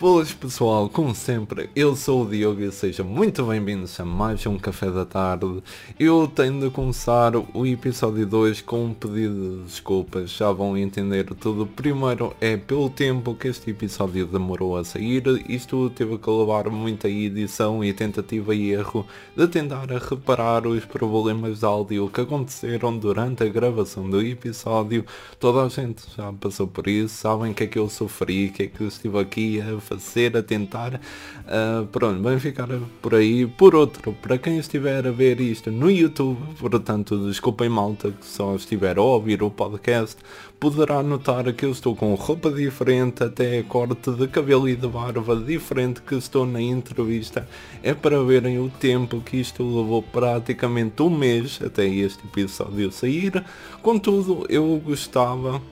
Boas pessoal, como sempre, eu sou o Diogo e sejam muito bem-vindos a mais um Café da Tarde. Eu tenho de começar o episódio 2 com um pedido de desculpas, já vão entender tudo. Primeiro é pelo tempo que este episódio demorou a sair, isto teve que levar muita edição e tentativa e erro de tentar reparar os problemas de áudio que aconteceram durante a gravação do episódio. Toda a gente já passou por isso, sabem que é que eu sofri, que é que eu estive aqui a fazer, a tentar. Uh, pronto, vamos ficar por aí. Por outro, para quem estiver a ver isto no YouTube, portanto, desculpem malta que só estiver a ouvir o podcast, poderá notar que eu estou com roupa diferente, até corte de cabelo e de barba diferente que estou na entrevista. É para verem o tempo que isto levou praticamente um mês até este episódio sair. Contudo, eu gostava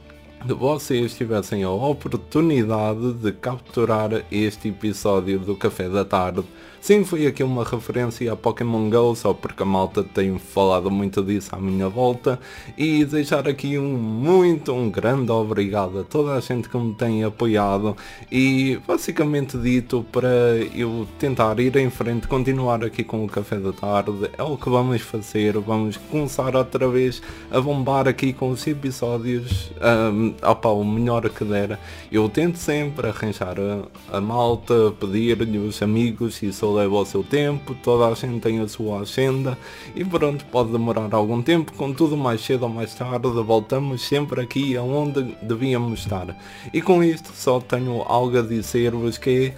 de vocês tivessem a oportunidade de capturar este episódio do Café da Tarde Sim, foi aqui uma referência a Pokémon GO, só porque a malta tem falado muito disso à minha volta. E deixar aqui um muito, um grande obrigado a toda a gente que me tem apoiado. E basicamente dito para eu tentar ir em frente, continuar aqui com o café da tarde. É o que vamos fazer. Vamos começar outra vez a bombar aqui com os episódios. Um, opa, o melhor que der. Eu tento sempre arranjar a, a malta, pedir-lhe os amigos e sou leva o seu tempo, toda a gente tem a sua agenda e pronto, pode demorar algum tempo, contudo mais cedo ou mais tarde voltamos sempre aqui aonde devíamos estar. E com isto só tenho algo a dizer-vos que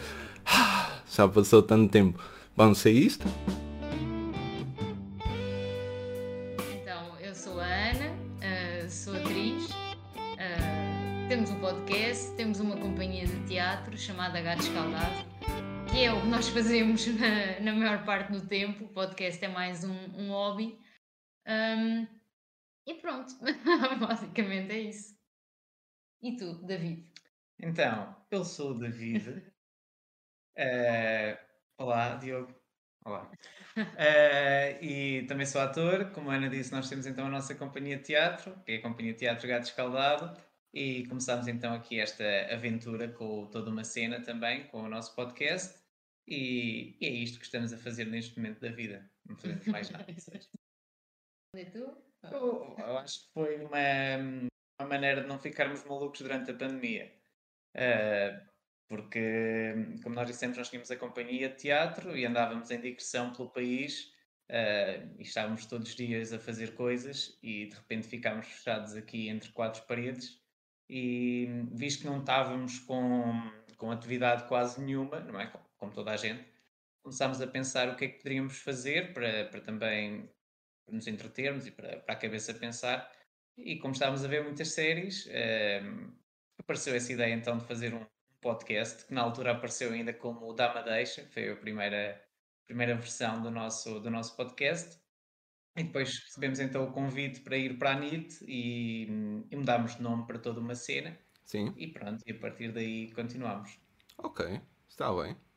já passou tanto tempo. Vamos ser isto? Então, eu sou a Ana, uh, sou atriz, uh, temos um podcast, temos uma companhia de teatro chamada Gato Escaldado que é o que nós fazemos na, na maior parte do tempo. O podcast é mais um, um hobby. Um, e pronto, basicamente é isso. E tu, David? Então, eu sou o David. uh, olá, Diogo. Olá. Uh, e também sou ator. Como a Ana disse, nós temos então a nossa companhia de teatro, que é a Companhia de Teatro Gato Escaldado. E começámos então aqui esta aventura com toda uma cena também, com o nosso podcast. E, e é isto que estamos a fazer neste momento da vida. Não fazemos mais nada. E tu? Eu, eu, acho que foi uma, uma maneira de não ficarmos malucos durante a pandemia. Uh, porque, como nós dissemos, nós tínhamos a companhia de teatro e andávamos em digressão pelo país uh, e estávamos todos os dias a fazer coisas e de repente ficámos fechados aqui entre quatro paredes e visto que não estávamos com, com atividade quase nenhuma, não é? Como toda a gente, começámos a pensar o que é que poderíamos fazer para, para também nos entretermos e para, para a cabeça pensar. E como estávamos a ver muitas séries, uh, apareceu essa ideia então de fazer um podcast, que na altura apareceu ainda como o Dama Deixa, foi a primeira, primeira versão do nosso, do nosso podcast. E depois recebemos então o convite para ir para a NIT e, e mudámos de nome para toda uma cena. Sim. E pronto, e a partir daí continuamos. Ok, está bem.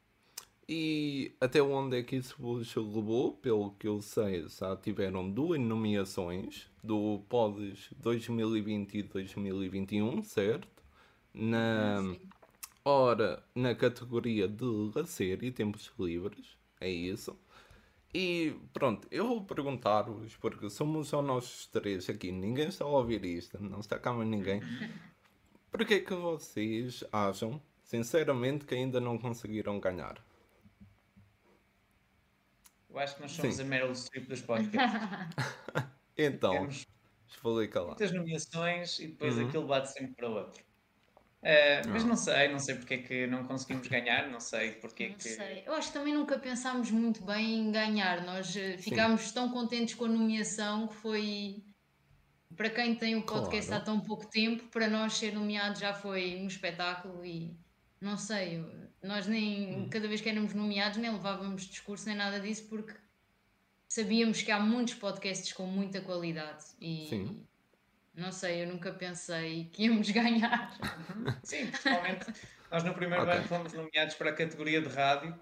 E até onde é que isso vos levou? Pelo que eu sei, já tiveram duas nomeações do Pods 2020 e 2021, certo? Na, ora, na categoria de lazer e tempos livres, é isso. E pronto, eu vou perguntar-vos, porque somos só nós três aqui, ninguém está a ouvir isto, não está cá mais ninguém. Porquê que vocês acham, sinceramente, que ainda não conseguiram ganhar? Eu acho que nós somos Sim. a Meryl Streep dos podcasts. então, Temos explica lá. Muitas nomeações e depois uhum. aquilo bate sempre para o outro. Uh, mas não sei, não sei porque é que não conseguimos ganhar, não sei porque não que. Sei. Eu acho que também nunca pensámos muito bem em ganhar. Nós eh, ficámos Sim. tão contentes com a nomeação que foi. Para quem tem o podcast claro. há tão pouco tempo, para nós ser nomeado já foi um espetáculo e não sei, nós nem, hum. cada vez que éramos nomeados, nem levávamos discurso nem nada disso, porque sabíamos que há muitos podcasts com muita qualidade e Sim. não sei, eu nunca pensei que íamos ganhar. Sim, principalmente nós no primeiro okay. ano fomos nomeados para a categoria de rádio,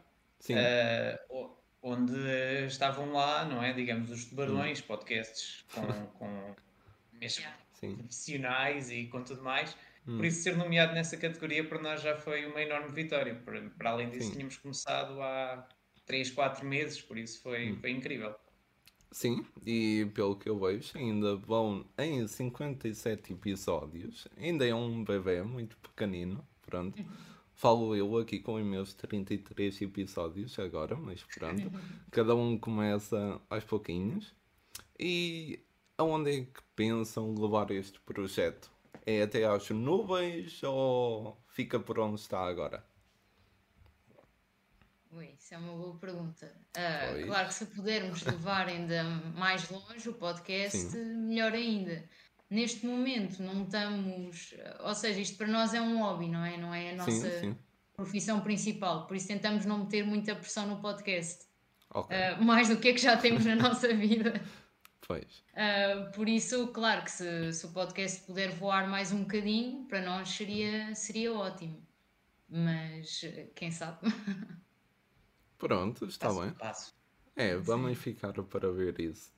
uh, onde estavam lá, não é? Digamos, os tubarões, hum. podcasts com, com mesmo yeah. profissionais e com tudo mais. Hum. Por isso, ser nomeado nessa categoria para nós já foi uma enorme vitória. Para, para além disso, Sim. tínhamos começado há 3, 4 meses, por isso foi, hum. foi incrível. Sim, e pelo que eu vejo, ainda vão em 57 episódios. Ainda é um bebê muito pequenino, pronto. Falo eu aqui com os meus 33 episódios agora, mas pronto. Cada um começa aos pouquinhos. E aonde é que pensam levar este projeto? É até às nuvens ou fica por onde está agora? Ui, isso é uma boa pergunta. Uh, claro que se pudermos levar ainda mais longe o podcast, Sim. melhor ainda. Neste momento não estamos, ou seja, isto para nós é um hobby, não é? Não é a nossa sim, sim. profissão principal, por isso tentamos não meter muita pressão no podcast. Okay. Uh, mais do que é que já temos na nossa vida. Pois. Uh, por isso, claro que se, se, o podcast puder voar mais um bocadinho, para nós seria, seria ótimo. Mas quem sabe? Pronto, está passo bem. Passo. É, vamos Sim. ficar para ver isso.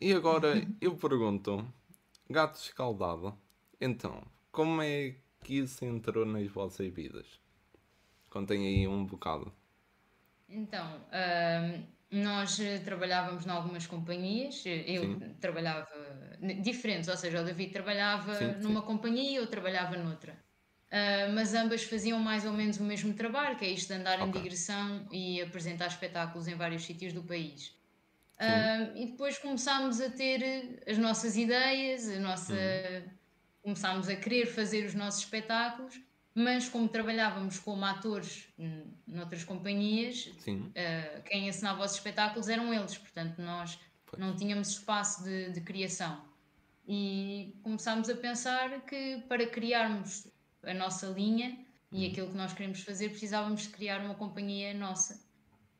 E agora eu pergunto: gato escaldado, então, como é que isso entrou nas vossas vidas? Contem aí um bocado. Então, nós trabalhávamos em algumas companhias, eu sim. trabalhava diferentes, ou seja, o David trabalhava sim, numa sim. companhia e eu trabalhava noutra. Uh, mas ambas faziam mais ou menos o mesmo trabalho, que é isto de andar okay. em digressão e apresentar espetáculos em vários sítios do país. Uh, e depois começámos a ter as nossas ideias, a nossa... Uhum. começámos a querer fazer os nossos espetáculos, mas como trabalhávamos como atores noutras companhias, uh, quem ensinava os espetáculos eram eles, portanto nós pois. não tínhamos espaço de, de criação. E começámos a pensar que para criarmos a nossa linha e uhum. aquilo que nós queremos fazer, precisávamos de criar uma companhia nossa.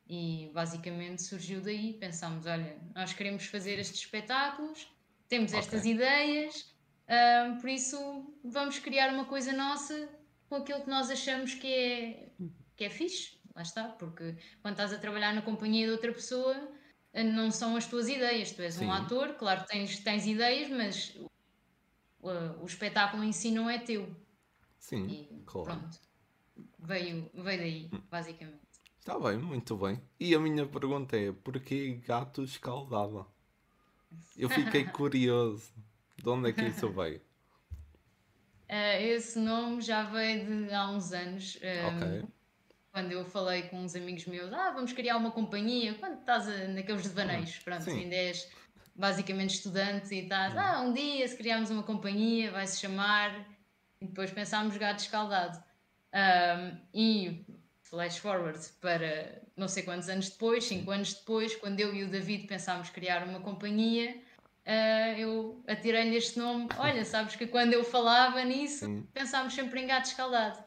E basicamente surgiu daí. Pensámos: olha, nós queremos fazer estes espetáculos, temos okay. estas ideias, uh, por isso vamos criar uma coisa nossa com aquilo que nós achamos que é, que é fixe. Lá está, porque quando estás a trabalhar na companhia de outra pessoa, não são as tuas ideias. Tu és Sim. um ator, claro que tens, tens ideias, mas o, o espetáculo em si não é teu. Sim, e claro. Pronto. Veio, veio daí, hum. basicamente. Está bem, muito bem. E a minha pergunta é: porquê gato escaldado? Eu fiquei curioso. De onde é que isso veio? Uh, esse nome já veio de há uns anos. Um, ehm, Quando eu falei com uns amigos meus, ah, vamos criar uma companhia. Quando estás a, naqueles devaneios, hum, pronto, Sim. ainda és basicamente estudante e estás, ah, um dia se criarmos uma companhia, vai se chamar e depois pensámos gato escaldado. Um, e flash forward para não sei quantos anos depois, cinco anos depois, quando eu e o David pensámos criar uma companhia, uh, eu atirei-lhe este nome. Olha, sabes que quando eu falava nisso, Sim. pensámos sempre em gato escaldado.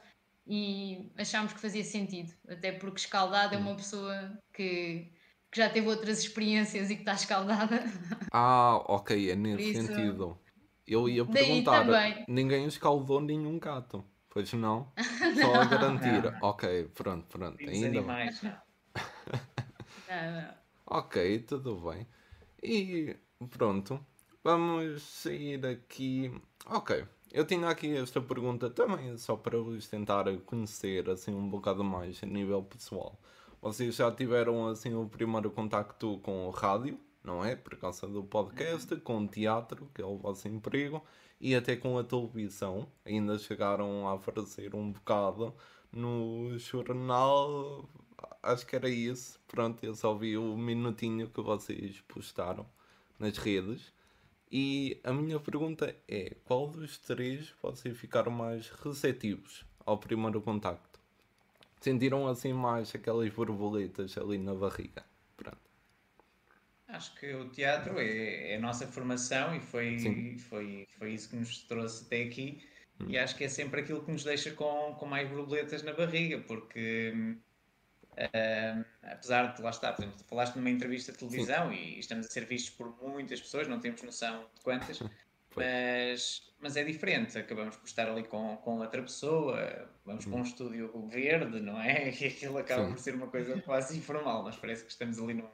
E achámos que fazia sentido, até porque escaldado é uma pessoa que, que já teve outras experiências e que está escaldada. Ah, ok, é nesse isso, sentido. Eu ia perguntar, ninguém escaldou nenhum gato. Pois não? Só a garantir. Não. Ok, pronto, pronto. Ainda animais, não. Ok, tudo bem. E pronto. Vamos sair aqui. Ok. Eu tinha aqui esta pergunta também só para vos tentar conhecer assim um bocado mais a nível pessoal. Vocês já tiveram assim o primeiro contacto com o rádio? não é? Por causa do podcast, com o teatro, que é o vosso emprego, e até com a televisão. Ainda chegaram a aparecer um bocado no jornal, acho que era isso. Pronto, eu só vi o minutinho que vocês postaram nas redes. E a minha pergunta é: qual dos três vocês ficaram mais receptivos ao primeiro contacto? Sentiram assim mais aquelas borboletas ali na barriga? Acho que o teatro é, é a nossa formação e foi, foi, foi isso que nos trouxe até aqui. Hum. E acho que é sempre aquilo que nos deixa com, com mais borboletas na barriga, porque uh, apesar de lá estar, por exemplo, falaste numa entrevista de televisão Sim. e estamos a ser vistos por muitas pessoas, não temos noção de quantas, mas, mas é diferente. Acabamos por estar ali com, com outra pessoa, vamos hum. para um estúdio verde, não é? E aquilo acaba Sim. por ser uma coisa quase informal, mas parece que estamos ali num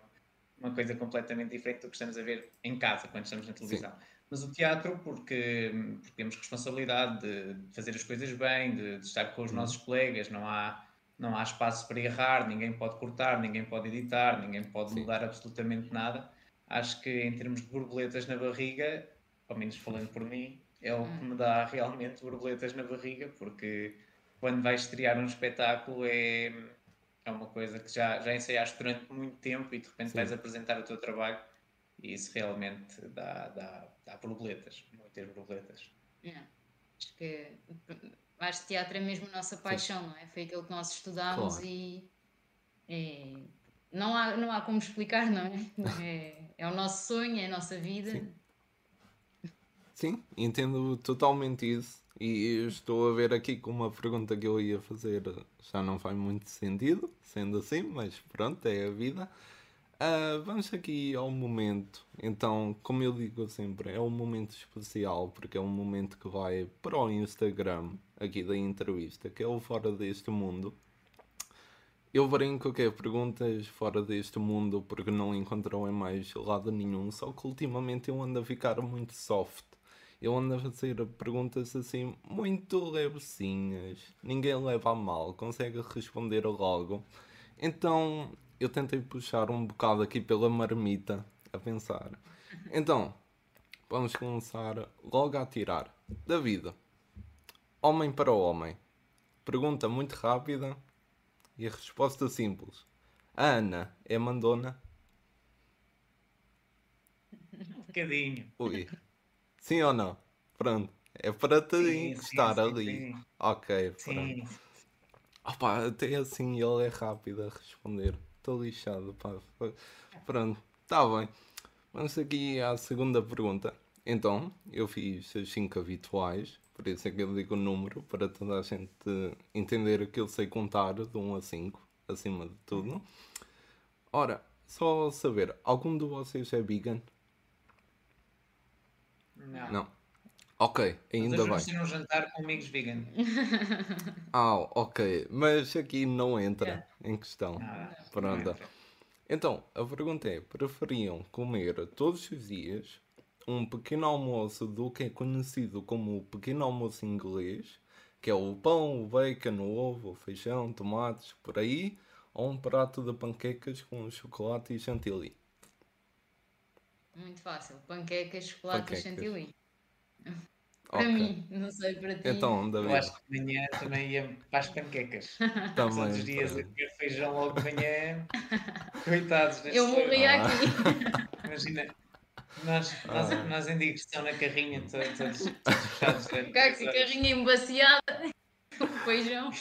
uma coisa completamente diferente do que estamos a ver em casa quando estamos na televisão. Sim. mas o teatro porque, porque temos responsabilidade de, fazer as coisas bem, de, de estar com os uhum. nossos colegas, não há, não há espaço para errar, ninguém pode cortar, ninguém pode editar, ninguém pode Sim. mudar absolutamente nada. Acho que em termos de borboletas na barriga, ao menos falando por mim, é o que me dá realmente borboletas na barriga, porque quando vais estrear um espetáculo é, é uma coisa que já, já ensaiaste durante muito tempo e de repente Sim. vais apresentar o teu trabalho e isso realmente dá, dá, dá borboletas, muitas borboletas. É. Acho que acho que teatro é mesmo a nossa paixão, Sim. não é? Foi aquilo que nós estudámos claro. e, e, não, há, não há como explicar, não é? É, é o nosso sonho, é a nossa vida. Sim. Sim, entendo totalmente isso. E estou a ver aqui com uma pergunta que eu ia fazer já não faz muito sentido, sendo assim, mas pronto, é a vida. Uh, vamos aqui ao momento. Então, como eu digo sempre, é um momento especial porque é um momento que vai para o Instagram aqui da entrevista, que é o Fora deste Mundo. Eu brinco que é perguntas fora deste mundo porque não encontrou em mais lado nenhum, só que ultimamente eu ando a ficar muito soft. Eu ando a fazer perguntas assim muito levezinhas, ninguém leva a mal, consegue responder logo. Então eu tentei puxar um bocado aqui pela marmita a pensar. Então, vamos começar logo a tirar. David, homem para homem. Pergunta muito rápida e a resposta simples. A Ana é mandona? Um bocadinho. Ui. Sim ou não? Pronto. É para te sim, estar sim, ali. Sim. Ok, pronto. Opa, até assim ele é rápido a responder estou lixado, pá. Pronto, está bem. Vamos aqui à segunda pergunta. Então, eu fiz as 5 habituais, por isso é que eu digo o número, para toda a gente entender que eu sei contar de 1 a 5, acima de tudo. Ora, só saber, algum de vocês é vegan? Não. Não. Ok, ainda bem. Vamos ter um jantar com amigos vegan. Ah, ok. Mas aqui não entra em questão. Ah, Pronto. Então, a pergunta é: preferiam comer todos os dias um pequeno almoço do que é conhecido como o pequeno almoço inglês, que é o pão, o bacon, o ovo, o feijão, tomates, por aí, ou um prato de panquecas com chocolate e chantilly? Muito fácil. Panquecas, chocolate Panquecas. e chantilly. Para okay. mim, não sei para ti. Então, David. Eu acho que de manhã também ia para as panquecas. Também. Todos os dias a comer feijão logo de manhã. Coitados. Eu morria ah. aqui. Imagina. Nós, nós, ah. nós em digestão na carrinha, todos, todos, fechados. Caxi, carrinha embaciada. Com feijão.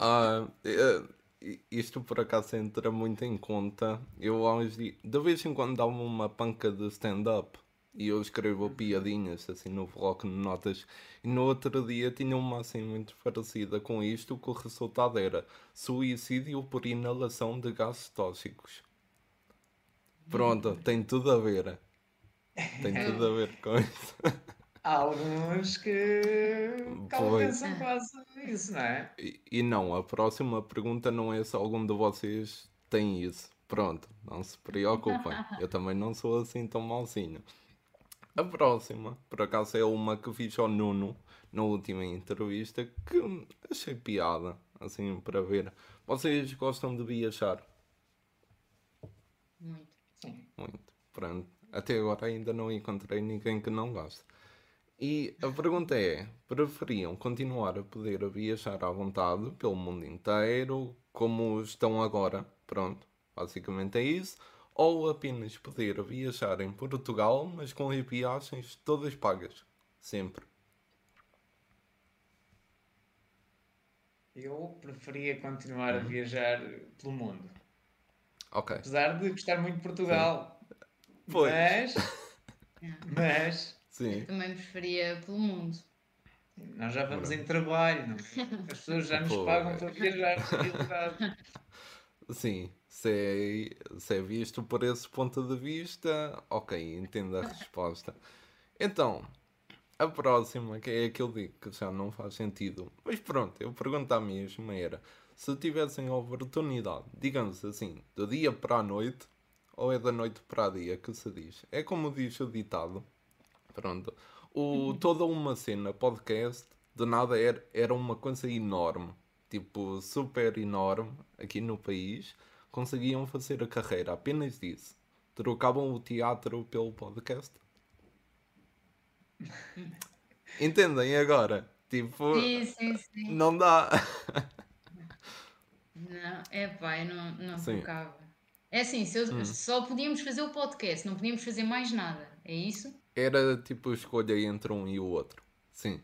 ah, isto por acaso entra muito em conta. Eu, de vez em quando, dá-me uma panca de stand-up e eu escrevo piadinhas assim no bloco de notas e no outro dia tinha uma assim muito parecida com isto que o resultado era suicídio por inalação de gases tóxicos pronto, tem tudo a ver tem tudo a ver com isso Há alguns que pensam quase isso, não é? E, e não, a próxima pergunta não é se algum de vocês tem isso. Pronto, não se preocupem. Eu também não sou assim tão malzinho. A próxima, por acaso, é uma que fiz ao Nuno na última entrevista que achei piada, assim, para ver. Vocês gostam de viajar? Muito. Sim. Muito. Pronto. Até agora ainda não encontrei ninguém que não goste. E a pergunta é: preferiam continuar a poder viajar à vontade pelo mundo inteiro, como estão agora? Pronto, basicamente é isso ou apenas poder viajar em Portugal, mas com as viagens todas pagas, sempre. Eu preferia continuar a uhum. viajar pelo mundo. Ok. Apesar de gostar muito de Portugal. Pois. Mas. mas. Sim. também preferia pelo mundo. Nós já vamos em trabalho, não? É? as pessoas já nos pagam para viajar, Sim, se é, se é visto por esse ponto de vista, ok, entendo a resposta. Então, a próxima, que é aquele digo que já não faz sentido. Mas pronto, eu pergunto à mesma era, se tivessem a oportunidade, digamos assim, do dia para a noite, ou é da noite para a dia que se diz? É como diz o ditado, Pronto. O, toda uma cena podcast, de nada era, era uma coisa enorme. Tipo, super enorme aqui no país. Conseguiam fazer a carreira apenas disso. Trocavam o teatro pelo podcast. Entendem agora? Tipo, Sim, sim, sim. não dá. Não, é pá, eu não, não Sim. focava. É assim, se eu- só podíamos fazer o podcast, não podíamos fazer mais nada. É isso? Era tipo escolha entre um e o outro. Sim.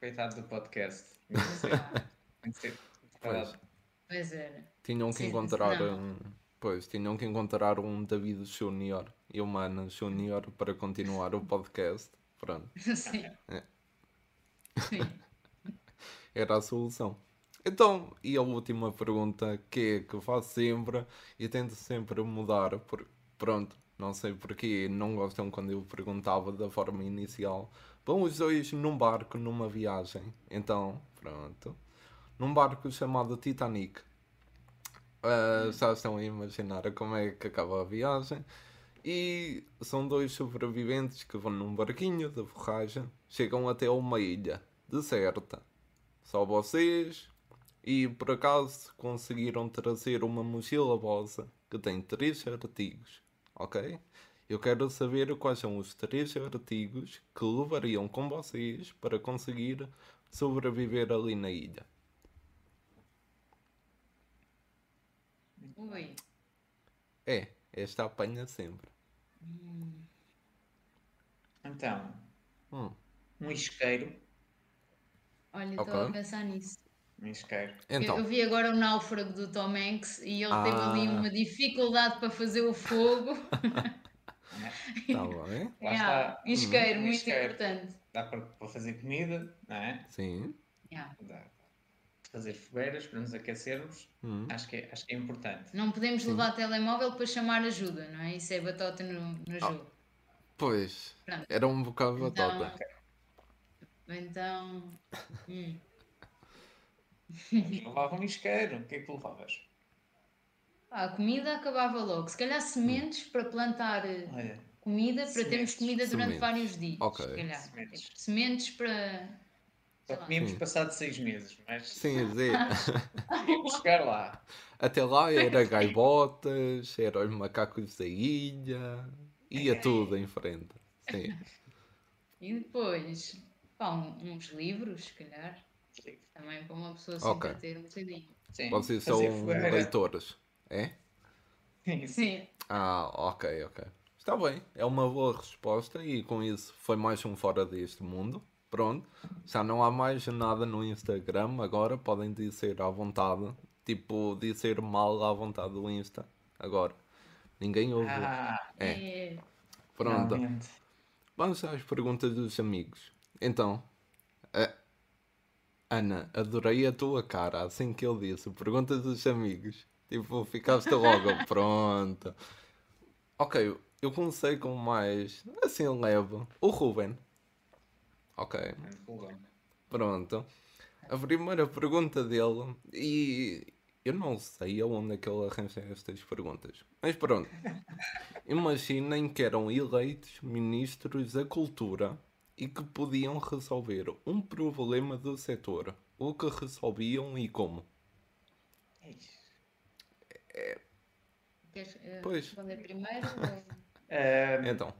Coitado do podcast. Pois era. Tinham que Sim, encontrar não. um. Pois, tinham que encontrar um David Júnior e uma Ana Júnior para continuar o podcast. Pronto, Sim. É. Sim. era a solução. Então, e a última pergunta que é que faço sempre e tento sempre mudar, por, pronto, não sei porquê, não gostam quando eu perguntava da forma inicial. Vão os dois num barco numa viagem. Então, pronto. Num barco chamado Titanic. Ah, já estão a imaginar como é que acaba a viagem. E são dois sobreviventes que vão num barquinho de borracha, chegam até uma ilha deserta. Só vocês e por acaso conseguiram trazer uma mochila vossa que tem três artigos, ok? Eu quero saber quais são os três artigos que levariam com vocês para conseguir sobreviver ali na ilha. Ui. É, esta apanha sempre. Então, Hum, um isqueiro. Olha, estou a pensar nisso. Um isqueiro. Eu- Então, Eu vi agora o náufrago do Tom Hanks e ele teve ali Ah. uma dificuldade para fazer o fogo. tá bem? Lá Yeah, está. Isqueiro, Um muito isqueiro. importante. Dá para, para fazer comida, não é? Sim. Yeah. Dá fazer fogueiras para nos aquecermos. Hum. Acho, que é, acho que é importante. Não podemos levar telemóvel para chamar ajuda, não é? Isso é batota no, no jogo. Pois, Pronto. era um bocado Então, batota. então. hum. Mas levava um isqueiro. O que é que tu levavas? Pá, a comida acabava logo. Se calhar sementes para plantar eh, Olha, comida, para termos Sementes. comida durante Sementes. vários dias. Ok. Se calhar. Sementes. Sementes para. Só comíamos Sim. passado seis meses, mas Sim, dizer, íamos chegar lá. até lá era gaivotas, eram os macacos da ilha, ia tudo em frente. Sim. E depois, pá, uns livros, se calhar. Também para uma pessoa sempre Ok. ter um bocadinho. Sim, Vocês são leitores, é? Sim, sim. Sim. Ah, ok, ok. Está bem, é uma boa resposta e com isso foi mais um fora deste mundo. Pronto, já não há mais nada no Instagram, agora podem dizer à vontade, tipo, dizer mal à vontade do Insta, agora. Ninguém ouve. Ah, É, É, pronto. realmente. Vamos às perguntas dos amigos. Então, a- Ana, adorei a tua cara assim que eu disse. Perguntas dos amigos. Tipo, ficaste logo, pronto. Ok, eu comecei com mais assim leve. O Ruben. Ok, pronto. A primeira pergunta dele, e eu não sei aonde é que ele arranja estas perguntas, mas pronto. Imaginem que eram eleitos ministros da cultura e que podiam resolver um problema do setor. O que resolviam e como? queres eh, Pois. responder primeiro? ou- Ah, Então,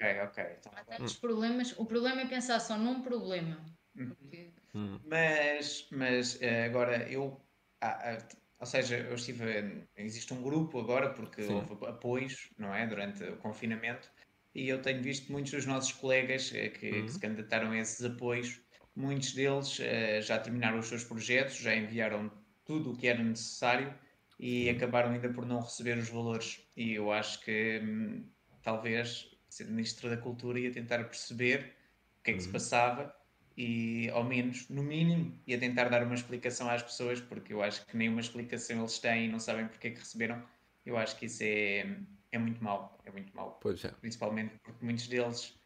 ok, ok. Então, Há tantos problemas. O problema é pensar só num problema. Porque- hum, Mas, mas eh, agora eu, ah, ah, ou seja, eu estive, existe um grupo agora porque Sim. houve apoios, não é, durante o confinamento e eu tenho visto muitos dos nossos colegas eh, que, que se candidataram a esses apoios, muitos deles eh, já terminaram os seus projetos, já enviaram tudo o que era necessário e acabaram ainda por não receber os valores e eu acho que hum, talvez ser Ministro da Cultura ia tentar perceber o que é que se passava e ao menos, no mínimo, ia tentar dar uma explicação às pessoas, porque eu acho que nenhuma explicação eles têm e não sabem porque é que receberam. Eu acho que isso é, é muito mau, é muito mau. pois é. Principalmente porque muitos deles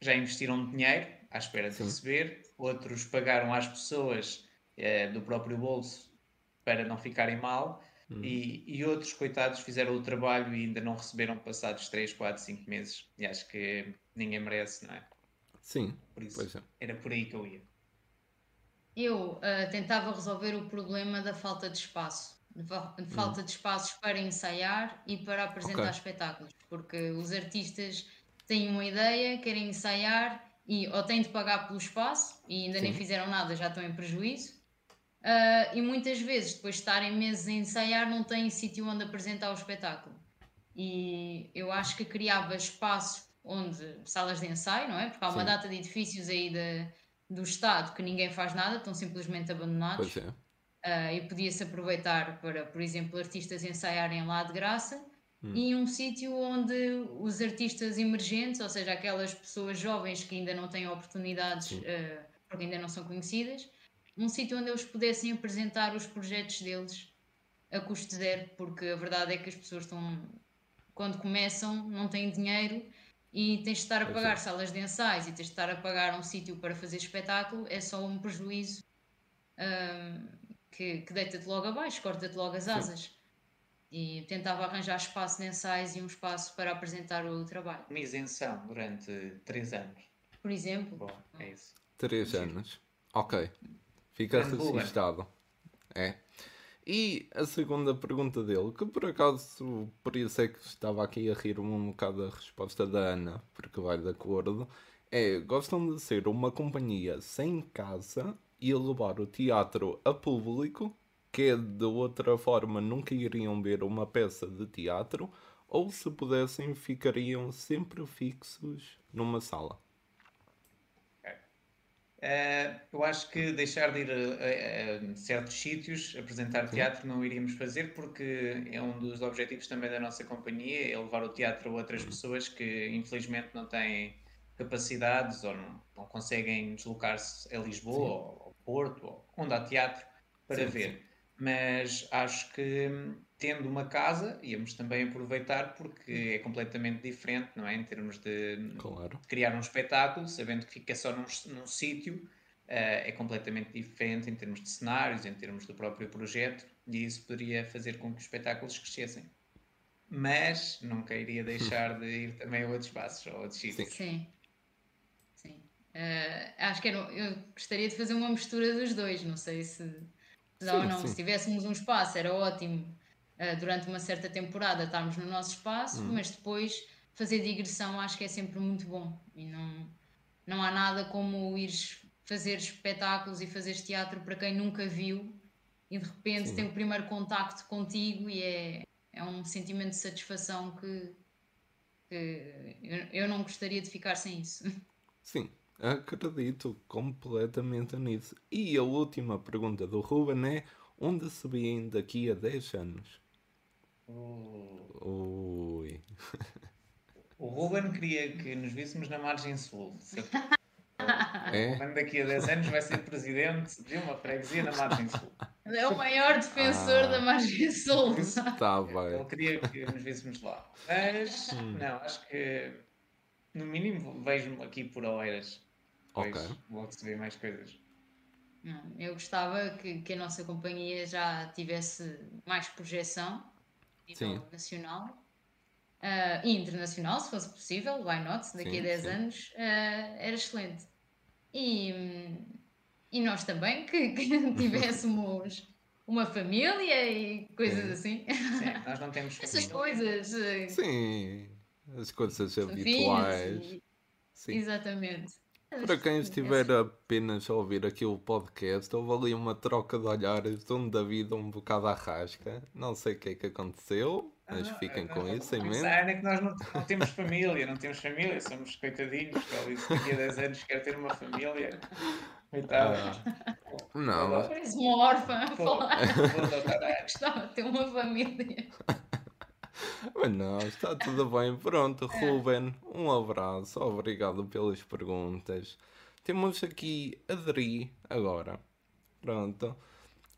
já investiram dinheiro à espera de Sim. receber, outros pagaram às pessoas eh, do próprio bolso para não ficarem mal Hum. E, e, outros, coitados, fizeram o trabalho e ainda não receberam passados 3, 4, 5 meses. E acho que ninguém merece, não é? Sim. Por isso, é. era por aí que eu ia. Eu uh, tentava resolver o problema da falta de espaço. De falta hum. de espaços para ensaiar e para apresentar okay. espetáculos. Porque os artistas têm uma ideia, querem ensaiar e ou têm de pagar pelo espaço e ainda Sim. nem fizeram nada, já estão em prejuízo Uh, e muitas vezes, depois de estarem meses a ensaiar, não têm sítio onde apresentar o espetáculo. E eu acho que criava espaço onde salas de ensaio, não é? Porque há uma Sim. data de edifícios aí de, do Estado que ninguém faz nada, estão simplesmente abandonados. Pois é. Uh, e podia-se aproveitar para, por exemplo, artistas ensaiarem lá de graça hum. e um sítio onde os artistas emergentes, ou seja, aquelas pessoas jovens que ainda não têm oportunidades uh, porque ainda não são conhecidas, um sítio onde eles pudessem apresentar os projetos deles a custo zero, porque a verdade é que as pessoas estão, quando começam, não têm dinheiro e tens de estar a pagar salas de ensaios e tens de estar a pagar um sítio para fazer espetáculo, é só um prejuízo um, que, que deita-te logo abaixo, corta-te logo as asas. Sim. E tentava arranjar espaço de ensaios e um espaço para apresentar o trabalho. Uma isenção durante 3 anos. Por exemplo. Bom, é isso. 3 anos. Ok. Fica registado. É. E a segunda pergunta dele, que por acaso, por isso é que estava aqui a rir-me um bocado a resposta da Ana, porque vai de acordo, é: gostam de ser uma companhia sem casa e levar o teatro a público, que de outra forma nunca iriam ver uma peça de teatro, ou se pudessem ficariam sempre fixos numa sala? Uh, eu acho que deixar de ir a, a, a certos sítios, apresentar teatro, não iríamos fazer, porque é um dos objetivos também da nossa companhia, é levar o teatro a outras pessoas que infelizmente não têm capacidades ou não, não conseguem deslocar-se a Lisboa ou ao Porto, ou onde há teatro, para sim, ver. Sim. Mas acho que tendo uma casa, íamos também aproveitar porque é completamente diferente, não é? Em termos de, claro. de criar um espetáculo, sabendo que fica só num, num sítio, uh, é completamente diferente em termos de cenários, em termos do próprio projeto, e isso poderia fazer com que os espetáculos crescessem. Mas nunca iria deixar de ir também a outros espaços ou a outros sítios. Sim. Sim. Uh, acho que era, eu gostaria de fazer uma mistura dos dois, não sei se. Não, sim, não, sim. se tivéssemos um espaço era ótimo durante uma certa temporada estarmos no nosso espaço, hum. mas depois fazer digressão acho que é sempre muito bom e não, não há nada como ires fazer espetáculos e fazer teatro para quem nunca viu e de repente Sim. tem o primeiro contacto contigo e é, é um sentimento de satisfação que, que eu, eu não gostaria de ficar sem isso. Sim, acredito completamente nisso. E a última pergunta do Ruben é: onde se vêem daqui a 10 anos? Ui. O Ruben queria que nos víssemos na margem sul. É? O Ruben daqui a 10 anos vai ser presidente de uma freguesia na margem sul. É o maior defensor ah, da margem sul. Está bem. Ele queria que nos víssemos lá. Mas, hum. não, acho que no mínimo vejo-me aqui por Oeiras. Ok. Logo se vê mais coisas. Eu gostava que, que a nossa companhia já tivesse mais projeção nível sim. nacional uh, e internacional, se fosse possível, why not? Daqui sim, a 10 sim. anos uh, era excelente. E, e nós também, que, que tivéssemos uma família e coisas assim. Sim, nós não temos Essas coisas. Eh, sim, as coisas habituais. E... Sim. Exatamente. Para quem estiver apenas a ouvir aqui o podcast, houve ali uma troca de olhares de um David um bocado à rasca. Não sei o que é que aconteceu, mas ah, fiquem com não, isso em mente. é que nós não, não, temos família, não temos família, somos coitadinhos. Que disse que daqui a 10 anos quer ter uma família. Coitado. Ah, não. Parece uma órfã a falar. Gostava de ter uma família. Mas não, está tudo bem. Pronto, é. Ruben, um abraço. Obrigado pelas perguntas. Temos aqui a Dri agora. Pronto.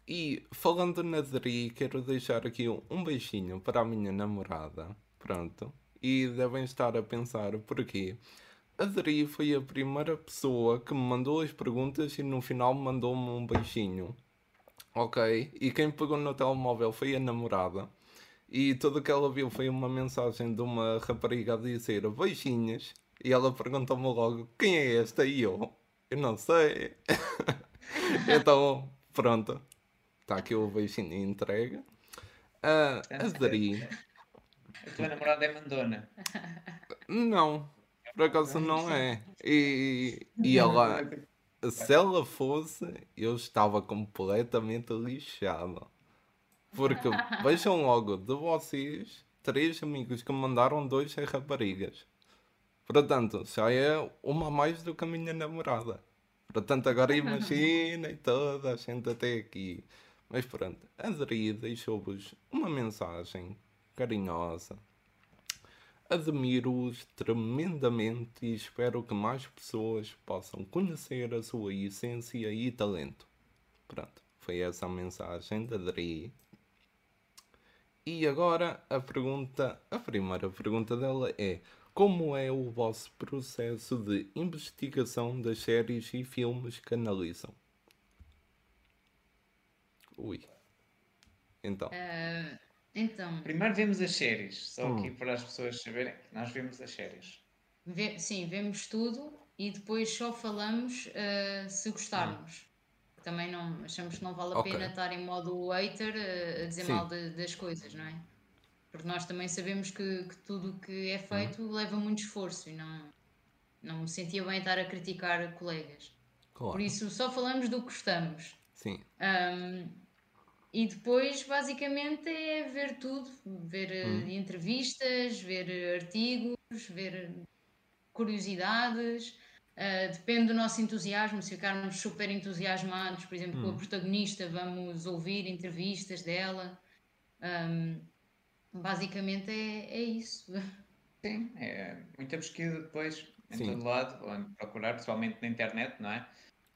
E falando na Dri, quero deixar aqui um beijinho para a minha namorada. Pronto. E devem estar a pensar porquê. A Dri foi a primeira pessoa que me mandou as perguntas e no final mandou-me um beijinho. Ok, e quem pegou no telemóvel foi a namorada. E tudo o que ela viu foi uma mensagem de uma rapariga a dizer beijinhos. E ela perguntou-me logo: quem é esta? E eu: eu não sei. então, pronto. Está aqui o beijinho entregue. Uh, aderi. A tua namorada é mandona? Não, por acaso não é. E, e ela, se ela fosse, eu estava completamente lixado. Porque vejam logo, de vocês, três amigos que mandaram dois raparigas. Portanto, já é uma a mais do que a minha namorada. Portanto, agora imaginem toda a gente até aqui. Mas pronto, Adri deixou-vos uma mensagem carinhosa. Admiro-os tremendamente e espero que mais pessoas possam conhecer a sua essência e talento. Pronto, foi essa a mensagem da Adri. E agora a pergunta, a primeira pergunta dela é: como é o vosso processo de investigação das séries e filmes que analisam? Ui. Então. Uh, então. Primeiro vemos as séries, só hum. aqui para as pessoas saberem que nós vemos as séries. sim, vemos tudo e depois só falamos uh, se gostarmos. Também não achamos que não vale a okay. pena estar em modo hater uh, a dizer sim. mal de, das coisas, não é? Porque nós também sabemos que, que tudo o que é feito uhum. leva muito esforço e não, não me sentia bem estar a criticar colegas. Claro. Por isso só falamos do que gostamos. Sim. Um, e depois, basicamente, é ver tudo: ver hum. entrevistas, ver artigos, ver curiosidades. Uh, depende do nosso entusiasmo. Se ficarmos super entusiasmados, por exemplo, hum. com a hum. protagonista, vamos ouvir entrevistas dela. Um, Basicamente é, é isso. Sim, é muita pesquisa depois em sim. todo lado, onde procurar, principalmente na internet, não é?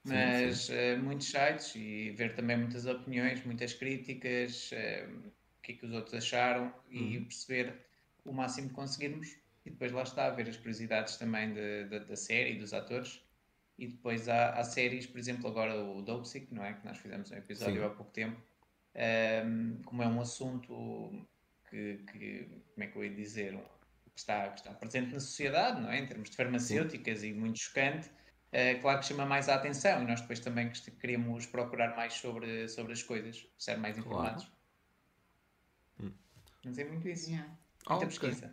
Mas sim, sim. Uh, muitos sites e ver também muitas opiniões, muitas críticas, uh, o que é que os outros acharam e uhum. perceber o máximo que conseguirmos. E depois lá está, ver as curiosidades também de, de, da série e dos atores. E depois há, há séries, por exemplo, agora o Dopesick, não é? Que nós fizemos um episódio há pouco tempo. Um, como é um assunto que, que, como é que eu ia dizer, que está, que está presente na sociedade, não é? Em termos de farmacêuticas Sim. e muito chocante, uh, claro que chama mais a atenção e nós depois também queremos procurar mais sobre, sobre as coisas, ser mais informados. Claro. Hum. Mas é muito isso. Yeah. Muita okay.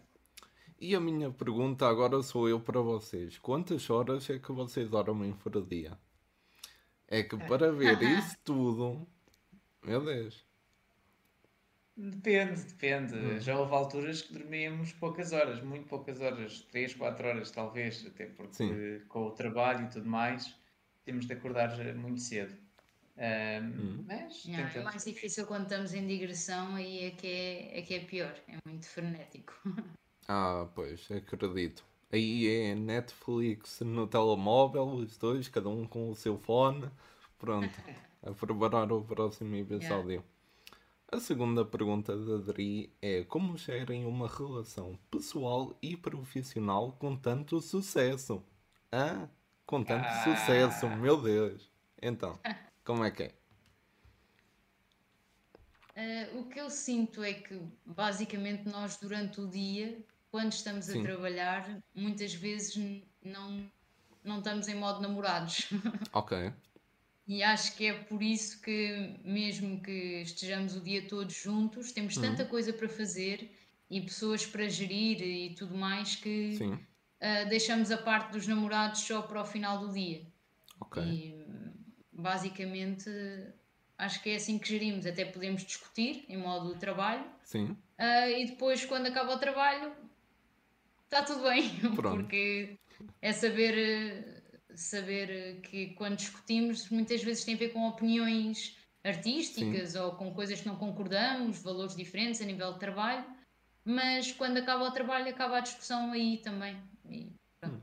E a minha pergunta agora sou eu para vocês. Quantas horas é que vocês dormem por dia? É que para ver isso tudo, meu Deus. Depende, depende. Hum. Já houve alturas que dormíamos poucas horas, muito poucas horas, 3, 4 horas talvez, até porque Sim. com o trabalho e tudo mais temos de acordar muito cedo. Um, hum. Mas Não, é mais difícil quando estamos em digressão aí é que é, é que é pior, é muito frenético. Ah, pois, acredito. Aí é Netflix no telemóvel, os dois, cada um com o seu fone. Pronto, a preparar o próximo episódio. Yeah. A segunda pergunta da Adri é como gerem uma relação pessoal e profissional com tanto sucesso? Ah, com tanto ah. sucesso, meu Deus. Então, como é que é? Uh, o que eu sinto é que basicamente nós durante o dia, quando estamos Sim. a trabalhar, muitas vezes não, não estamos em modo namorados. Ok. E acho que é por isso que, mesmo que estejamos o dia todo juntos, temos uhum. tanta coisa para fazer e pessoas para gerir e tudo mais que uh, deixamos a parte dos namorados só para o final do dia. Ok. E basicamente acho que é assim que gerimos. Até podemos discutir em modo trabalho. Sim. Uh, e depois, quando acaba o trabalho, está tudo bem. Pronto. Porque é saber saber que quando discutimos muitas vezes tem a ver com opiniões artísticas Sim. ou com coisas que não concordamos, valores diferentes a nível de trabalho, mas quando acaba o trabalho acaba a discussão aí também. E, hum.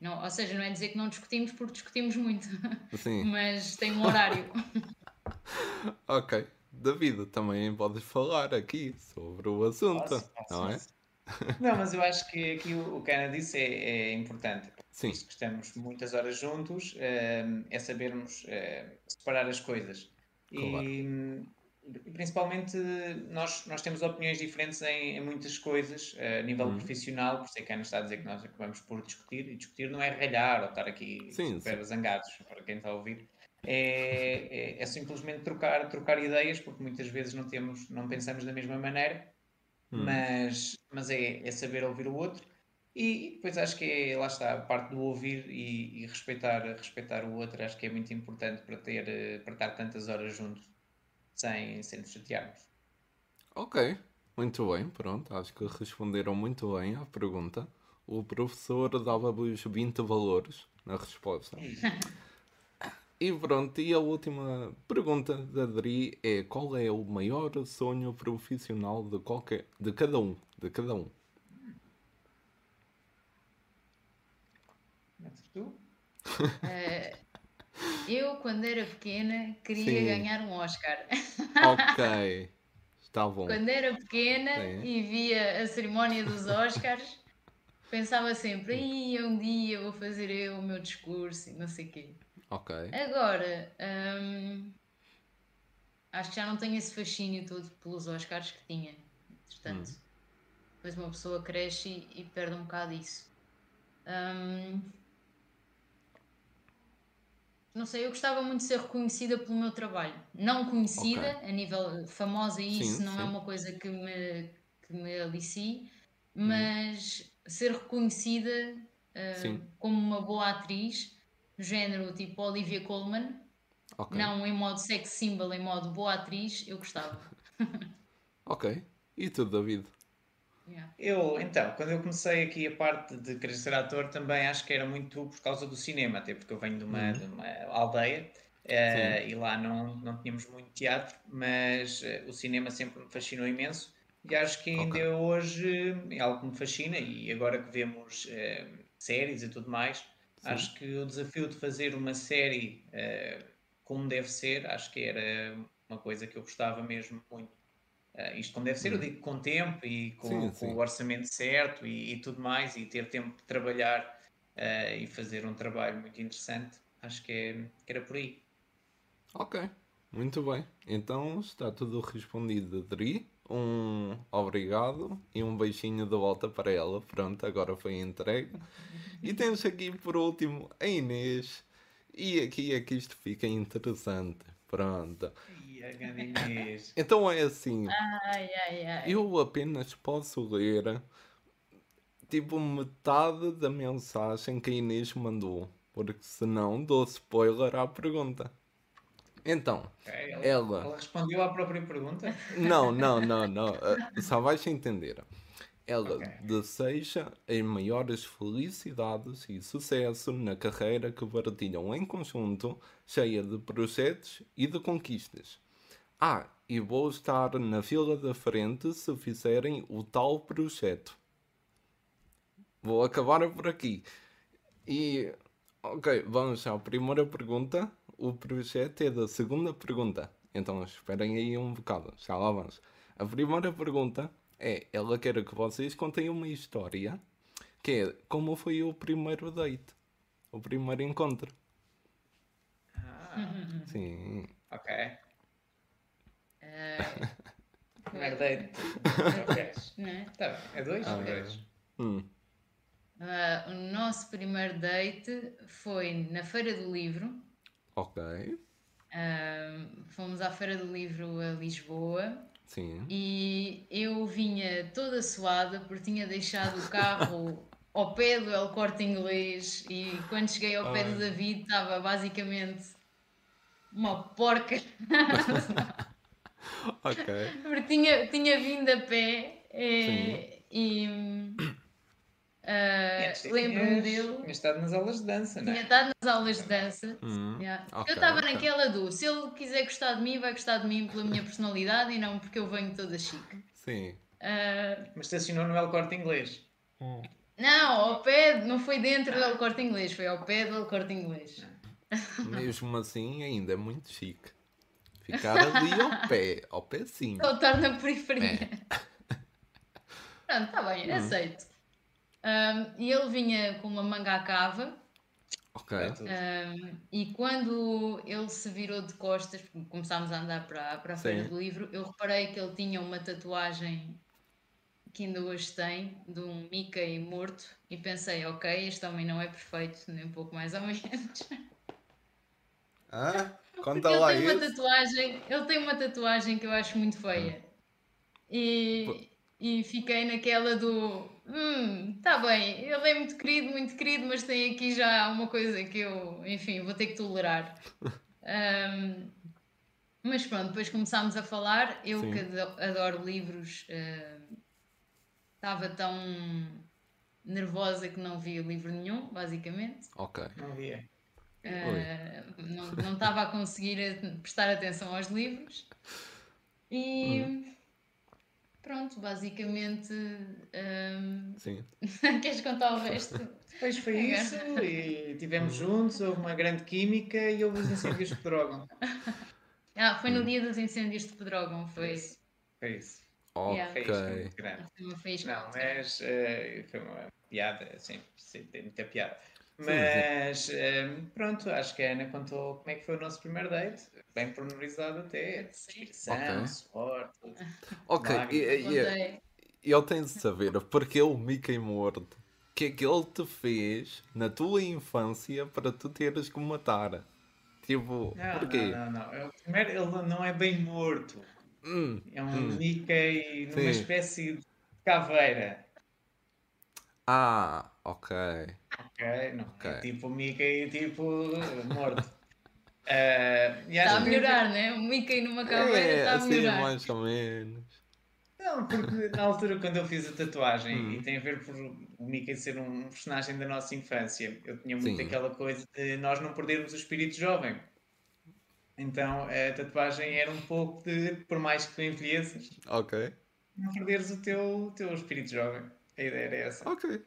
não, ou seja, não é dizer que não discutimos porque discutimos muito, Sim. mas tem um horário. ok. David, também podes falar aqui sobre o assunto, posso, posso, não é? Não, mas eu acho que aqui o que a Ana disse é, é importante. Sim. que estamos muitas horas juntos, ehm, é sabermos eh, separar as coisas. Claro. E, principalmente nós, nós temos opiniões diferentes em, em muitas coisas a nível hum. profissional, por isso é que a Ana está a dizer que nós acabamos por discutir, e discutir não é ralhar ou estar aqui sim, super sim. zangados, para quem está a ouvir. É, é, é, simplesmente trocar, trocar ideias, porque muitas vezes não temos, não pensamos da mesma maneira, hum. mas, mas é, é saber ouvir o outro e depois acho que é, lá está, a parte do ouvir e, e, respeitar, respeitar o outro, acho que é muito importante para, ter, para estar tantas horas juntos sem, sem nos chatearmos. Ok, muito bem, pronto, acho que responderam muito bem à pergunta. O professor dava-vos 20 valores na resposta. e pronto, e a última pergunta da Adri é qual é o maior sonho profissional de qualquer de cada um, de cada um? Uh, eu, quando era pequena, queria Sim. ganhar um Oscar. Ok, está bom. Quando era pequena Sim. e via a cerimónia dos Oscars, pensava sempre, Ih, um dia vou fazer eu o meu discurso e não sei o quê. Ok. Agora, hum, acho que já não tenho esse fascínio todo pelos Oscars que tinha. Entretanto, hum. depois uma pessoa cresce e, e perde um bocado isso. Hum, não sei, eu gostava muito de ser reconhecida pelo meu trabalho. Não conhecida okay. a nível famosa, e isso não é sim. é uma coisa que me, que me alicie, mas hum. ser reconhecida uh, como uma boa atriz, género tipo Olivia Colman, okay. não em modo sex symbol, em modo boa atriz, eu gostava. ok. E tu, David? Yeah. Eu, então, quando eu comecei aqui a parte de querer ser ator, também acho que era muito por causa do cinema, até porque eu venho de uma, uhum. de uma aldeia uh, e lá não, não tínhamos muito teatro, mas uh, o cinema sempre me fascinou imenso e acho que ainda okay. hoje é algo que me fascina e agora que vemos uh, séries e tudo mais, Sim. acho que o desafio de fazer uma série como deve ser, acho que era uma coisa que eu gostava mesmo muito. Uh, isto como deve ser, eu hum. digo com tempo e com, sim, sim. com o orçamento certo e, e, tudo mais, e ter tempo de trabalhar uh, e fazer um trabalho muito interessante. Acho que, é, que era por aí. Ok, muito bem. Então está tudo respondido, Adri. Um obrigado e um beijinho de volta para ela. Pronto, agora foi entregue. E temos aqui por último a Inês. E aqui é que isto fica interessante. Pronto. Então é assim. Ai, ai, ai. Eu apenas posso ler tipo metade da mensagem que a Inês mandou. Porque senão dou spoiler à pergunta. Então, okay, ela, ela, ela. respondeu à própria pergunta? Não, não, não, não. Eh, só vais entender. Ela okay. deseja as maiores felicidades e sucesso na carreira que partilham em conjunto, cheia de projetos e de conquistas. Ah, e vou estar na fila da frente se fizerem o tal projeto. Vou acabar por aqui. E, ok, vamos à primeira pergunta. O projeto é da segunda pergunta. Então esperem aí um bocado, já lá vamos. A primeira pergunta é: ela quer que vocês contem uma história que é como foi o primeiro date, o primeiro encontro. Ah. Sim. Ok. Primeiro date. Não é? Tá bem. É dois? Ah, dois. Hum. Uh, o nosso primeiro date foi na Feira do Livro. Ok. Uh, fomos à Feira do Livro a Lisboa. Sim. E eu vinha toda suada porque tinha deixado o carro ao pé do El Corte Inglês e quando cheguei ao pé Ai. do David estava basicamente uma porca. ok. Porque tinha, tinha vindo a pé eh, e. Lembro-me dele. Tinha estado nas aulas de dança, não é? Tinha estado nas aulas de dança. Hum, yeah. okay, eu estava okay. naquela do se ele quiser gostar de mim, vai gostar de mim pela minha personalidade e não porque eu venho toda chique. Sim. Uh, Mas estacionou no El Corte Inglês. Hum. Não, ao pé, não foi dentro do El Corte Inglês, foi ao pé do El Corte Inglês. Mesmo assim, ainda é muito chique. Ficar ali ao pé, ao pé sim. Voltar na periferia. É. Pronto, está bem, hum. aceito. Um, e ele vinha com uma manga à cava. Ok. Um, e quando ele se virou de costas, começámos a andar para, para a feira Sim. do livro, eu reparei que ele tinha uma tatuagem que ainda hoje tem, de um Mickey morto, e pensei, ok, este homem não é perfeito, nem um pouco mais ou menos. Ah, conta ele lá tem uma isso. tatuagem, ele tem uma tatuagem que eu acho muito feia. E, e fiquei naquela do hum, tá bem, ele é muito querido, muito querido, mas tem aqui já uma coisa que eu, enfim, vou ter que tolerar. Ahm, mas pronto, depois começámos a falar, eu Sim. que ado- adoro livros, ahm, estava tão nervosa que não via livro nenhum, basicamente. Ok. Não via. Uh, não estava a conseguir prestar atenção aos livros e Hum. Pronto, basicamente um, Sim. queres contar o resto? Depois foi É. isso e estivemos juntos, houve uma grande química e houve os incêndios que drogam. Ah, foi no dia dos incêndios de Pedrógão, foi, isso. Foi isso. Yeah. Foi isso, foi Ok. grande. foi. Não, mas eh, foi uma piada, assim, sim, tem muita piada. Sim, Mas eh, pronto, acho que a Ana contou como é que foi o nosso primeiro date, bem pormenorizado até, descrição, Ok. suor, tudo. Ok. E, e, e ele tem de saber porque o Mickey morto. O que é que ele te fez na tua infância para tu teres que matar? Tipo, Não, porquê? não, não, não. Eu- Primeiro, ele não é bem morto. Hum, É um Hum. Mickey numa Sim. espécie de caveira. Ah, ok. Ok? Não, Ok. é tipo Mickey, tipo morto. Eh, e Está a que- melhorar, né? O Mickey numa caveira É, está a assim melhorar. mais ou menos. Não, porque na altura quando eu fiz a tatuagem, Hum. e tem a ver por o Mickey ser um personagem da nossa infância, eu tinha muito Sim. aquela coisa de nós não perdermos o espírito jovem. Então a tatuagem era um pouco de, por mais que tu envelheças, Ok. não perderes o teu, o teu espírito jovem. A ideia era essa. Ok.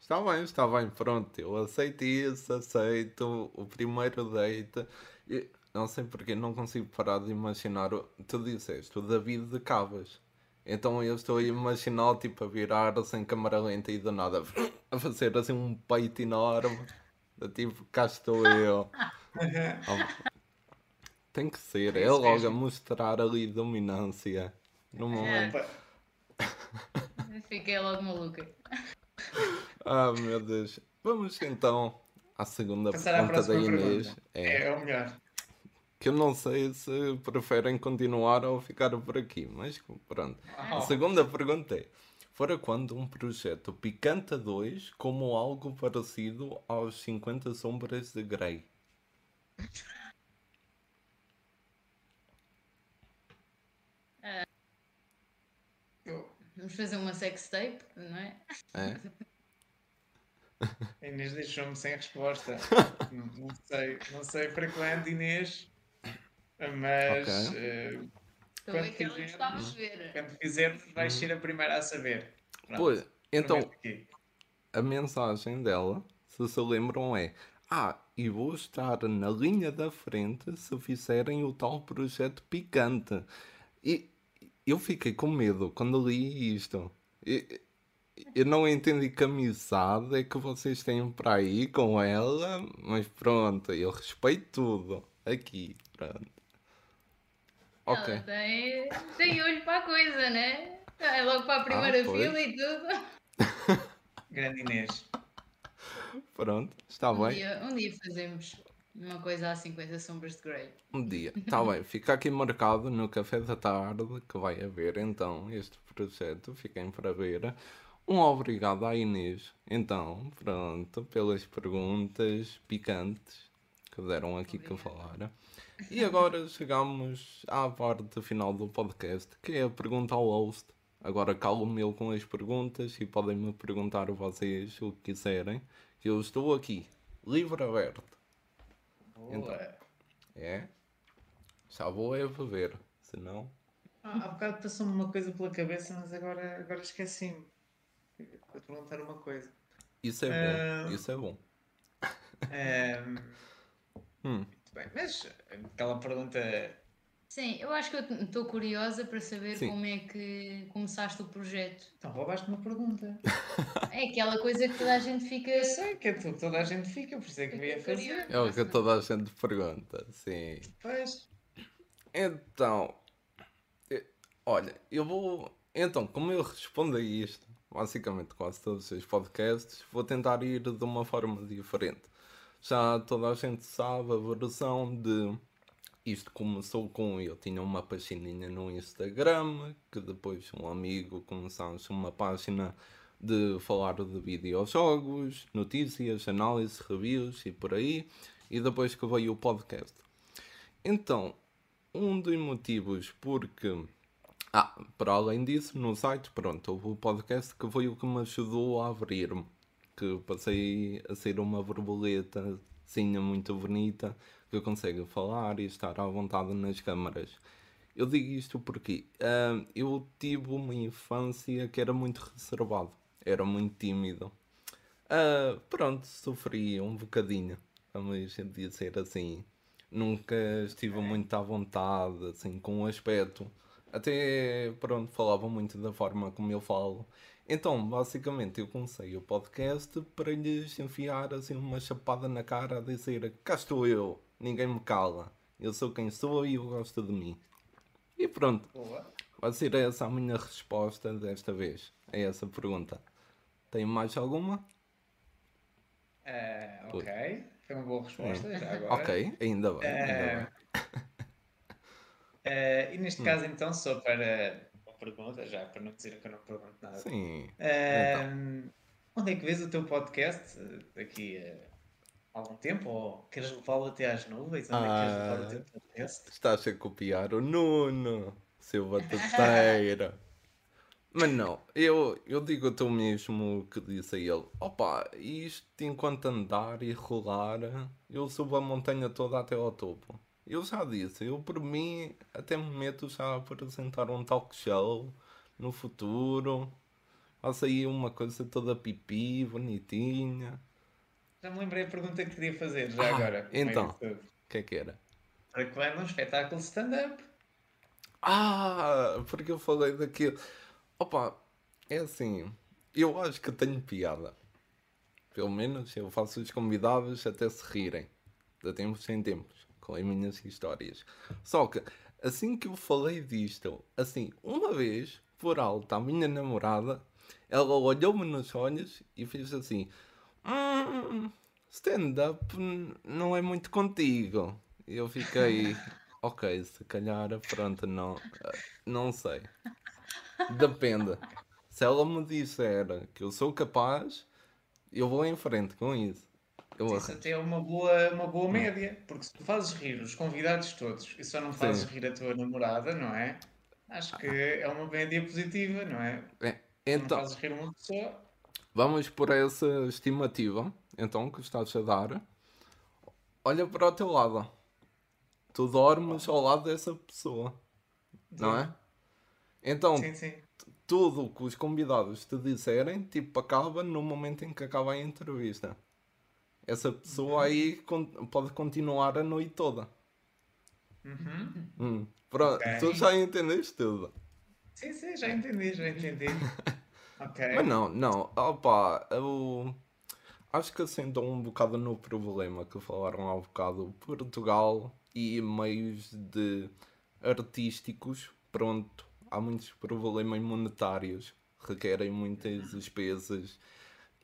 Está bem, está bem, pronto. Eu aceito isso, aceito o primeiro date. E não sei porque não consigo parar de imaginar. o- Tu disseste o David de Cavas. Então eu estou a imaginar tipo a virar sem câmara lenta e do nada a fazer assim um peito enorme. Do Tipo, cá estou eu. Oh, Tem que ser, é isso logo a mostrar ali dominância. No momento. Opa, Fiquei logo maluca. Ah, meu Deus. Vamos então à segunda Passar à pergunta da Inês. pergunta. É, É o melhor. que eu não sei se preferem continuar ou ficar por aqui, mas pronto. A Oh. segunda pergunta é: Fora quando um projeto Picanta 2 como algo parecido aos 50 Sombras de Grey? Eu- Vamos fazer uma sextape, não é? É? A Inês deixou-me sem resposta. não, não sei, não sei para quando, Inês, mas Ok. Estou a ver Quando que ela quiser. quando fizermos vais ser a primeira a saber. Pronto, Pois, então a mensagem dela, se se lembram, é: Ah, e vou estar na linha da frente se fizerem o tal projeto picante. E eu fiquei com medo quando li isto. E- Eu não entendi que amizade é que vocês têm para aí com ela, mas pronto, eu respeito tudo. Aqui, pronto. Ok. Ela tem, tem olho para a coisa, né? É logo para a primeira Ah, fila e tudo. Grande Inês. Pronto, está Um bem. dia, um dia fazemos uma coisa assim com as sombras de Grey. Um dia, está bem, fica aqui marcado no café da tarde que vai haver então este projeto, fiquem para ver. Um obrigado à Inês, então, pronto, pelas perguntas picantes que deram aqui que falar. E agora chegamos à parte final do podcast, que é a pergunta ao host. Agora calmo-me eu com as perguntas e podem-me perguntar vocês o que quiserem. que Eu estou aqui, livre aberto. Boa. É? Já vou é beber, senão. Ah, há bocado passou-me uma coisa pela cabeça, mas agora, agora esqueci-me. Vou te perguntar uma coisa. Isso é bom, Ah. isso é bom. Ahm, Hum, muito bem, mas aquela pergunta Sim, eu acho que eu estou curiosa para saber Sim. como é que começaste o projeto. Então roubaste uma pergunta. É aquela coisa que toda a gente fica. Eu sei que é toda a gente fica, por isso é que eu ia fazer. É o que toda a gente pergunta, sim. Pois. Então, olha, eu vou. Então, como eu respondo a isto, basicamente quase todos os podcasts, vou tentar ir de uma forma diferente. Já toda a gente sabe a versão de. Isto começou com eu tinha uma pagininha no Instagram, que depois um amigo começámos uma página de falar de videojogos, notícias, análise, reviews e por aí, e depois que veio o podcast. Então, um dos motivos porque ah, para além disso, no site, pronto, houve o podcast que foi o que me ajudou a abrir-me. Que passei a ser uma borboleta, sim, muito bonita, que consegue falar e estar à vontade nas câmaras. Eu digo isto porque ah, eu tive uma infância que era muito reservado, era muito tímido. Ah, pronto, sofri um bocadinho, vamos dizer assim. Nunca estive muito à vontade, assim, com o aspecto. Até, pronto, falava muito da forma como eu falo. Então, basicamente, eu comecei o podcast para lhes enfiar, assim, uma chapada na cara a dizer cá estou eu, ninguém me cala. Eu sou quem sou e eu gosto de mim. E pronto, Boa. vai ser essa a minha resposta desta vez a essa pergunta. Tem mais alguma? Pois. ok. Foi uma boa resposta, já agora. Ok, ainda bem. Ainda Eh, bem. Ah, e Hum. neste caso, então, só para uma pergunta, já para não dizer que eu não pergunto nada. Sim. Ah, Onde é que vês o teu podcast eh, daqui a algum tempo? Ou queres levá-lo até às nuvens? Onde é que queres levar o teu Ah. podcast? Estás a copiar o Nuno, seu batateiro. Mas não, eu, eu digo-te o mesmo que disse a ele. Opa, isto enquanto andar e rolar, eu subo a montanha toda até ao topo. Eu já disse, eu por mim até me meto já a apresentar um talk show no futuro. Faço aí uma coisa toda pipi, bonitinha. Já me lembrei a pergunta que queria fazer, já Ah, agora. então. tudo. O que é que era? Para quando um espetáculo stand-up? Ah, porque eu falei daquilo. Opa, é assim, eu acho que tenho piada. Pelo menos eu faço os convidados até se rirem. De tempos em tempos, as minhas histórias. Só que, assim que eu falei disto, assim, uma vez, por alto, a minha namorada, ela olhou-me nos olhos e fez assim: Hum, stand-up não é muito contigo. E eu fiquei, ok, se calhar, pronto, não, não sei. Depende. Se ela me disser que eu sou capaz, eu vou em frente com isso. Isso até é uma boa, uma boa média, porque se tu fazes rir os convidados todos e só não fazes Sim. rir a tua namorada, não é? Acho que é uma média positiva, não é? É, Se não Então, fazes rir uma pessoa, vamos por essa estimativa, então, que estás a dar. Olha para o teu lado. Tu dormes ao lado dessa pessoa, não é? Então, sim, sim. tudo o que os convidados te disserem, tipo, acaba no momento em que acaba a entrevista. Essa pessoa aí con- pode continuar a noite toda. Uhum. Hum, Pronto, Ok. tu já entendeste tudo. Sim, sim, já entendi, já entendi. Ok. Mas não, não, opa, eu acho que assentam um bocado no problema que falaram há bocado. Portugal e meios de artísticos, pronto, há muitos problemas monetários, requerem muitas despesas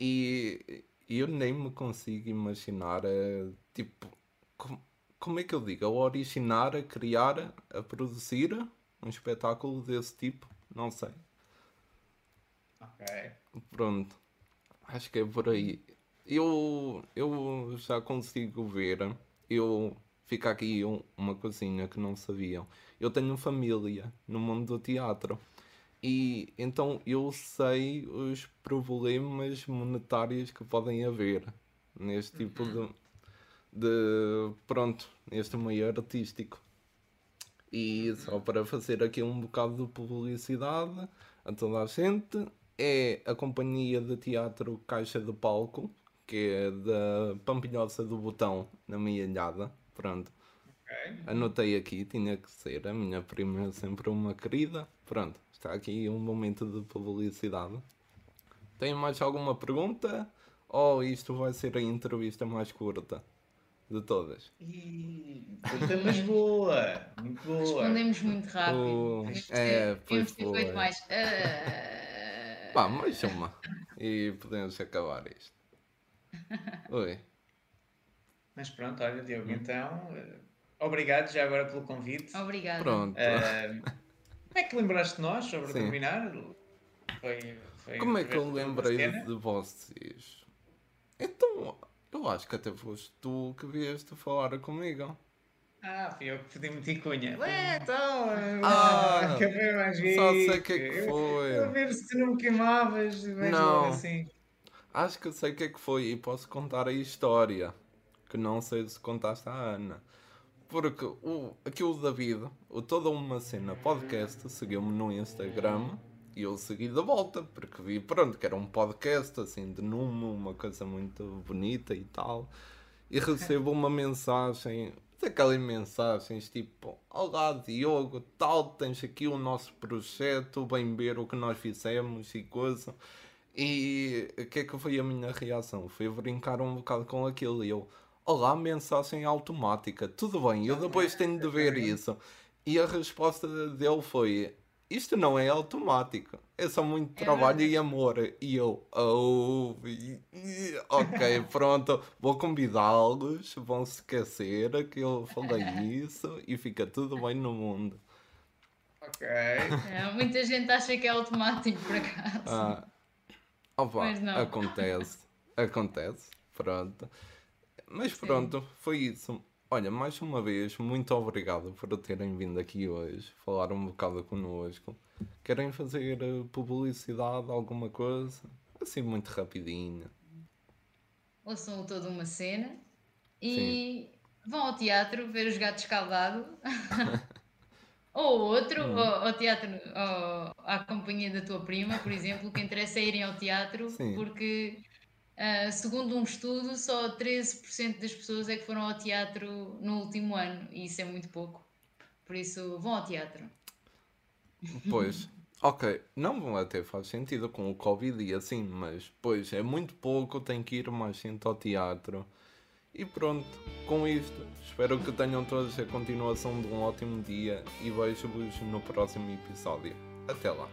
e eu nem me consigo imaginar, tipo, com- como é que eu digo, a originar, a criar, a produzir um espetáculo desse tipo, não sei. Ok. Pronto, acho que é por aí. Eu, eu já consigo ver. Eu fica aqui um- uma coisinha que não sabiam. Eu tenho família no mundo do teatro e então eu sei os problemas monetários que podem haver neste tipo de, de pronto, neste meio artístico. E só para fazer aqui um bocado de publicidade a toda a gente, é a companhia de teatro Caixa de Palco, que é da Pampilhosa do Botão, na minha ilhada. Pronto. Anotei aqui, tinha que ser. A minha prima é sempre uma querida. Pronto, está aqui um momento de publicidade. Tem mais alguma pergunta? Ou isto vai ser a entrevista mais curta de todas? Ih, curta, mas boa. Muito boa. Respondemos muito rápido. Oh, é, ter- pois foi. feito mais. Ah, Pá, mais uma. E podemos acabar isto. Oi. Mas pronto, olha, Hum. Diogo, então, eh, obrigado já agora pelo convite. Obrigada. Pronto. Eh, como é que lembraste de nós sobre Sim. terminar? Foi, foi Como é que eu lembrei cena? de vocês? Então, eu acho que até foste tu que vieste falar comigo. Ah, fui eu que pedi-me ticunha. Ué, então, Ah, café mais Só sei rico. o que é que foi. Eu a ver se tu não me queimavas. Não. assim. Acho que sei o que é que foi e posso contar a história. Que não sei se contaste à Ana. Porque o, aqui o David, o Toda Uma Cena Podcast, seguiu-me no Instagram e eu segui de volta, porque vi, pronto, que era um podcast assim de numo, uma coisa muito bonita e tal. E recebo uma mensagem, daquelas mensagens tipo: Olá Diogo, tal, tens aqui o nosso projeto, vem ver o que nós fizemos e coisa. E o que é que foi a minha reação? Foi brincar um bocado com aquilo e eu, olá, mensagem automática, tudo bem, eu depois tenho de ver isso. E a resposta dele foi, isto não é automático, é só muito trabalho e amor. E eu, oh, ok, pronto, vou convidá-los, vão se esquecer que eu falei isso e fica tudo bem no mundo. Ok. É, muita gente acha que é automático, por acaso. Ah, opa, Mas não. acontece, acontece, pronto. Mas Sim. pronto, foi isso. Olha, mais uma vez, muito obrigado por terem vindo aqui hoje, falar um bocado connosco. Querem fazer eh, publicidade, alguma coisa? Assim, muito rapidinho. Ouçam toda uma cena e vão ao teatro ver os gatos escaldados. Ou outro, Hum. ou ao teatro, ou à companhia da tua prima, por exemplo, o que interessa é irem ao teatro, Sim. porque, ah, segundo um estudo, só 13% das pessoas é que foram ao teatro no último ano, e isso é muito pouco. Por isso, vão ao teatro. Pois, ok, não até faz sentido com o Covid e assim, mas pois é muito pouco, tem que ir mais gente ao teatro. E pronto, com isto, espero que tenham todos a continuação de um ótimo dia e vejo-vos no próximo episódio. Até lá.